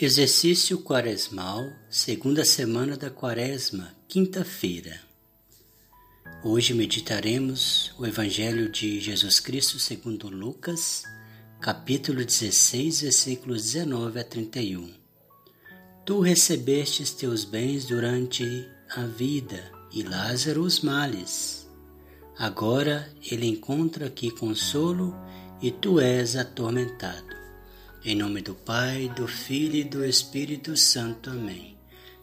Exercício Quaresmal, segunda semana da Quaresma, quinta-feira. Hoje meditaremos o Evangelho de Jesus Cristo segundo Lucas, capítulo 16, versículos 19 a 31. Tu recebestes teus bens durante a vida e Lázaro os males. Agora ele encontra aqui consolo e tu és atormentado. Em nome do Pai, do Filho e do Espírito Santo. Amém.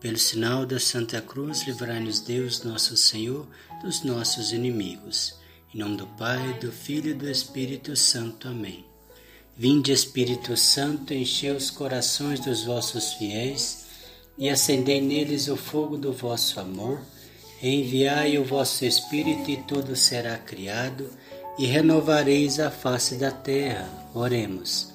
Pelo sinal da Santa Cruz, livrai-nos Deus, nosso Senhor, dos nossos inimigos. Em nome do Pai, do Filho e do Espírito Santo. Amém. Vinde, Espírito Santo, enchei os corações dos vossos fiéis e acendei neles o fogo do vosso amor. Enviai o vosso Espírito e tudo será criado e renovareis a face da terra. Oremos.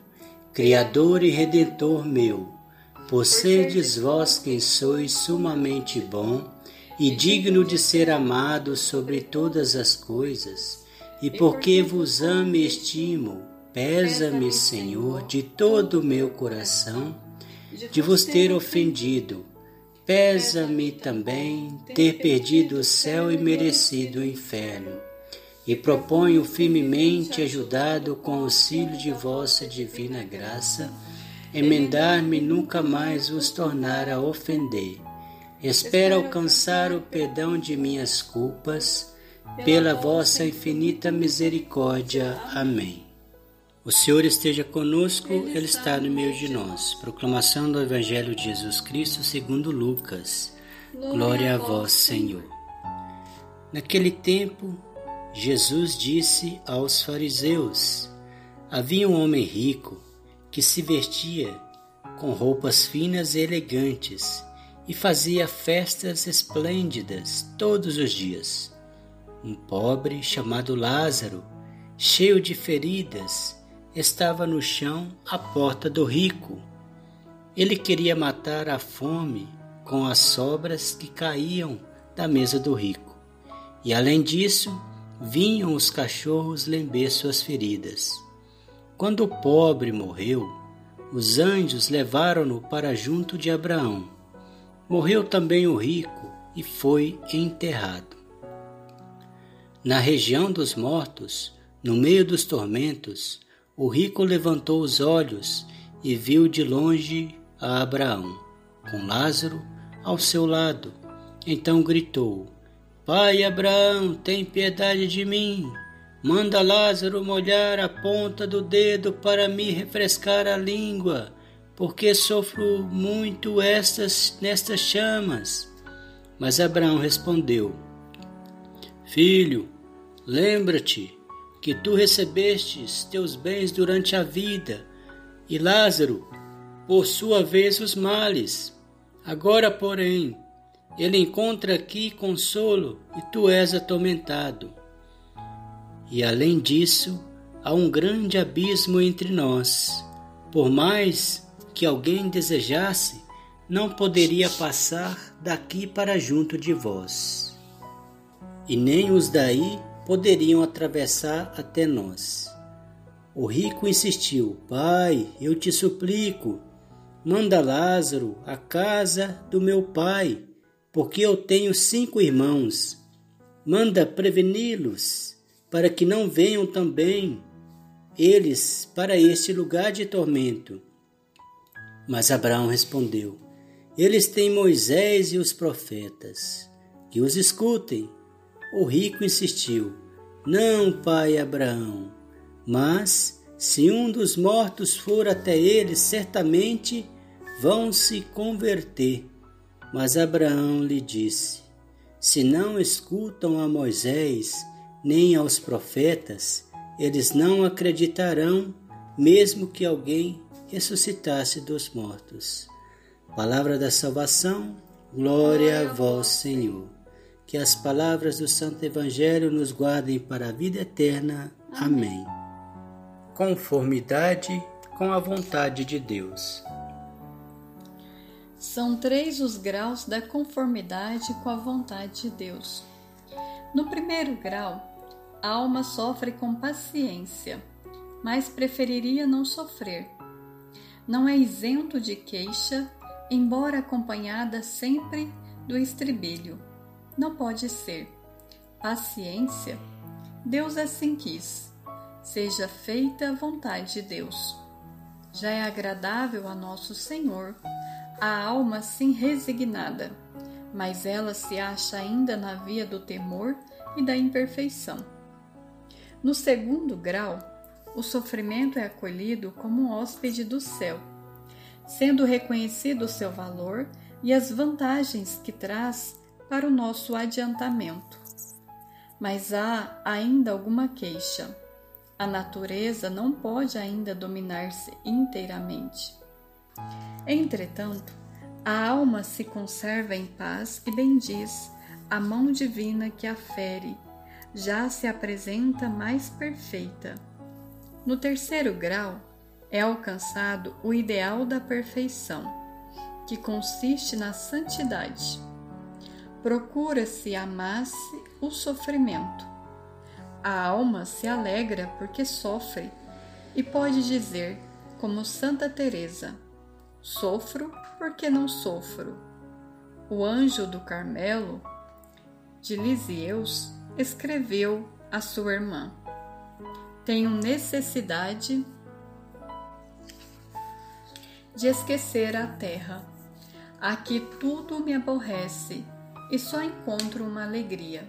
Criador e Redentor meu, por serdes vós quem sois sumamente bom e digno de ser amado sobre todas as coisas, e porque vos amo e estimo, pesa-me, Senhor, de todo o meu coração, de vos ter ofendido. Pesa-me também ter perdido o céu e merecido o inferno e proponho firmemente, ajudado com o auxílio de vossa divina graça, emendar-me nunca mais vos tornar a ofender. Espero alcançar o perdão de minhas culpas, pela vossa infinita misericórdia. Amém. O Senhor esteja conosco, Ele está no meio de nós. Proclamação do Evangelho de Jesus Cristo segundo Lucas. Glória a vós, Senhor. Naquele tempo, Jesus disse aos fariseus: Havia um homem rico que se vestia com roupas finas e elegantes e fazia festas esplêndidas todos os dias. Um pobre chamado Lázaro, cheio de feridas, estava no chão à porta do rico. Ele queria matar a fome com as sobras que caíam da mesa do rico. E além disso, vinham os cachorros lamber suas feridas. Quando o pobre morreu, os anjos levaram-no para junto de Abraão. Morreu também o rico e foi enterrado. Na região dos mortos, no meio dos tormentos, o rico levantou os olhos e viu de longe a Abraão, com Lázaro ao seu lado. Então gritou: Pai Abraão, tem piedade de mim. Manda Lázaro molhar a ponta do dedo para me refrescar a língua, porque sofro muito estas nestas chamas. Mas Abraão respondeu: Filho, lembra-te que tu recebestes teus bens durante a vida, e Lázaro, por sua vez, os males. Agora, porém, ele encontra aqui consolo e tu és atormentado. E além disso, há um grande abismo entre nós. Por mais que alguém desejasse, não poderia passar daqui para junto de vós. E nem os daí poderiam atravessar até nós. O rico insistiu: Pai, eu te suplico, manda Lázaro à casa do meu pai porque eu tenho cinco irmãos. Manda preveni-los, para que não venham também eles para este lugar de tormento. Mas Abraão respondeu: Eles têm Moisés e os profetas, que os escutem. O rico insistiu: Não, pai Abraão, mas se um dos mortos for até eles, certamente vão se converter. Mas Abraão lhe disse: Se não escutam a Moisés nem aos profetas, eles não acreditarão, mesmo que alguém ressuscitasse dos mortos. Palavra da salvação, glória a vós, Senhor. Que as palavras do Santo Evangelho nos guardem para a vida eterna. Amém. Conformidade com a vontade de Deus. São três os graus da conformidade com a vontade de Deus. No primeiro grau, a alma sofre com paciência, mas preferiria não sofrer. Não é isento de queixa embora acompanhada sempre do estribilho. Não pode ser. Paciência. Deus assim quis. Seja feita a vontade de Deus. Já é agradável a nosso Senhor a alma assim resignada, mas ela se acha ainda na via do temor e da imperfeição. No segundo grau, o sofrimento é acolhido como um hóspede do céu sendo reconhecido o seu valor e as vantagens que traz para o nosso adiantamento. Mas há ainda alguma queixa. A natureza não pode ainda dominar-se inteiramente. Entretanto, a alma se conserva em paz e bendiz a mão divina que a fere, já se apresenta mais perfeita. No terceiro grau, é alcançado o ideal da perfeição, que consiste na santidade. Procura-se amar-se o sofrimento. A alma se alegra porque sofre e pode dizer, como Santa Teresa: Sofro porque não sofro. O anjo do Carmelo, de Lisieus, escreveu à sua irmã: Tenho necessidade de esquecer a terra. Aqui tudo me aborrece e só encontro uma alegria,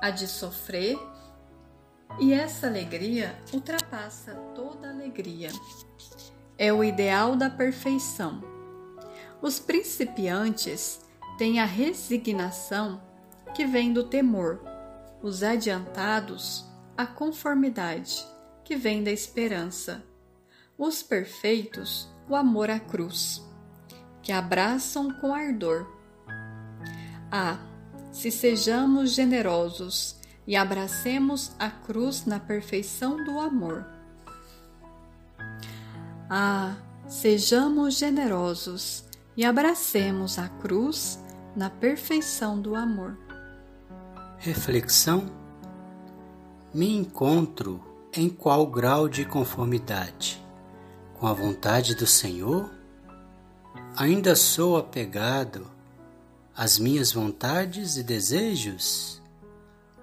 a de sofrer, e essa alegria ultrapassa toda alegria. É o ideal da perfeição. Os principiantes têm a resignação que vem do temor, os adiantados, a conformidade que vem da esperança, os perfeitos, o amor à cruz, que abraçam com ardor. Ah, se sejamos generosos e abracemos a cruz na perfeição do amor. Ah, sejamos generosos e abracemos a cruz na perfeição do amor. Reflexão: Me encontro em qual grau de conformidade? com a vontade do Senhor? Ainda sou apegado às minhas vontades e desejos?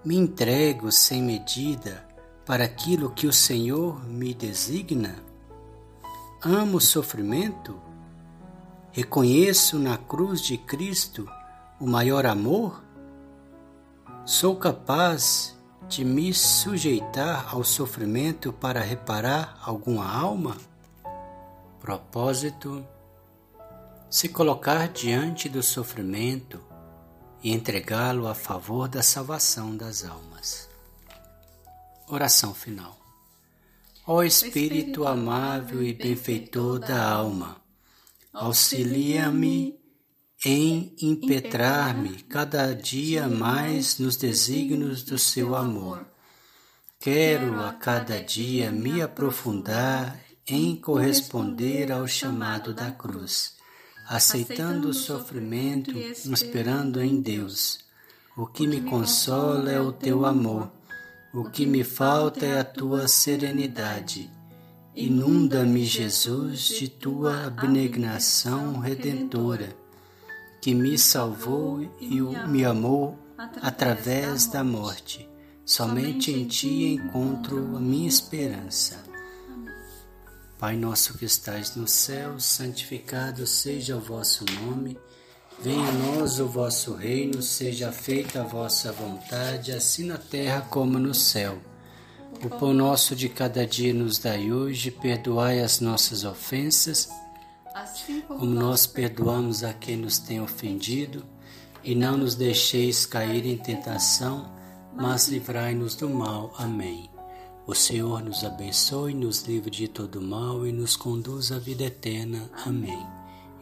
Me entrego sem medida para aquilo que o Senhor me designa? Amo o sofrimento? Reconheço na cruz de Cristo o maior amor? Sou capaz de me sujeitar ao sofrimento para reparar alguma alma? Propósito: se colocar diante do sofrimento e entregá-lo a favor da salvação das almas. Oração final. Ó Espírito amável e benfeitor da alma, auxilia-me em impetrar-me cada dia mais nos desígnios do seu amor. Quero a cada dia me aprofundar em corresponder ao chamado da cruz, aceitando o sofrimento, esperando em Deus. O que me consola é o teu amor, o que me falta é a tua serenidade. Inunda-me, Jesus, de tua abnegação redentora, que me salvou e me amou através da morte. Somente em ti encontro a minha esperança. Pai nosso que estais no céu, santificado seja o vosso nome. Venha a nós o vosso reino, seja feita a vossa vontade, assim na terra como no céu. O pão nosso de cada dia nos dai hoje, perdoai as nossas ofensas, assim como nós perdoamos a quem nos tem ofendido, e não nos deixeis cair em tentação, mas livrai-nos do mal. Amém. O Senhor nos abençoe, nos livre de todo mal e nos conduz à vida eterna. Amém.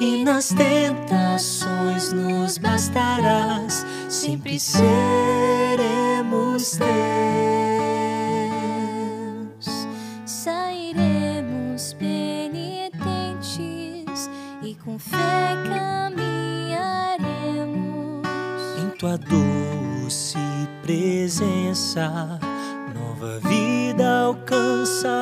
E nas tentações nos bastarás, sempre seremos teus. Sairemos penitentes e com fé caminharemos em tua doce presença, nova vida alcançaremos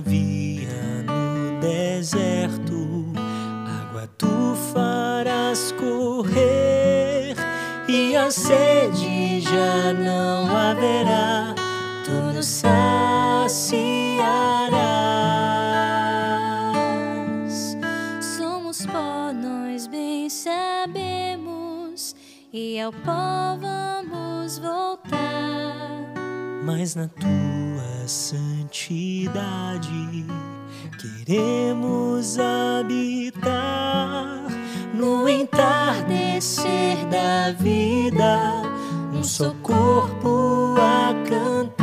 via no deserto, água tu farás correr, e a sede já não haverá, tu nos saciarás. Somos pó, nós bem sabemos, e ao pó vamos voltar. Mas na tua santidade. Queremos habitar no entardecer da vida, um só corpo a cantar.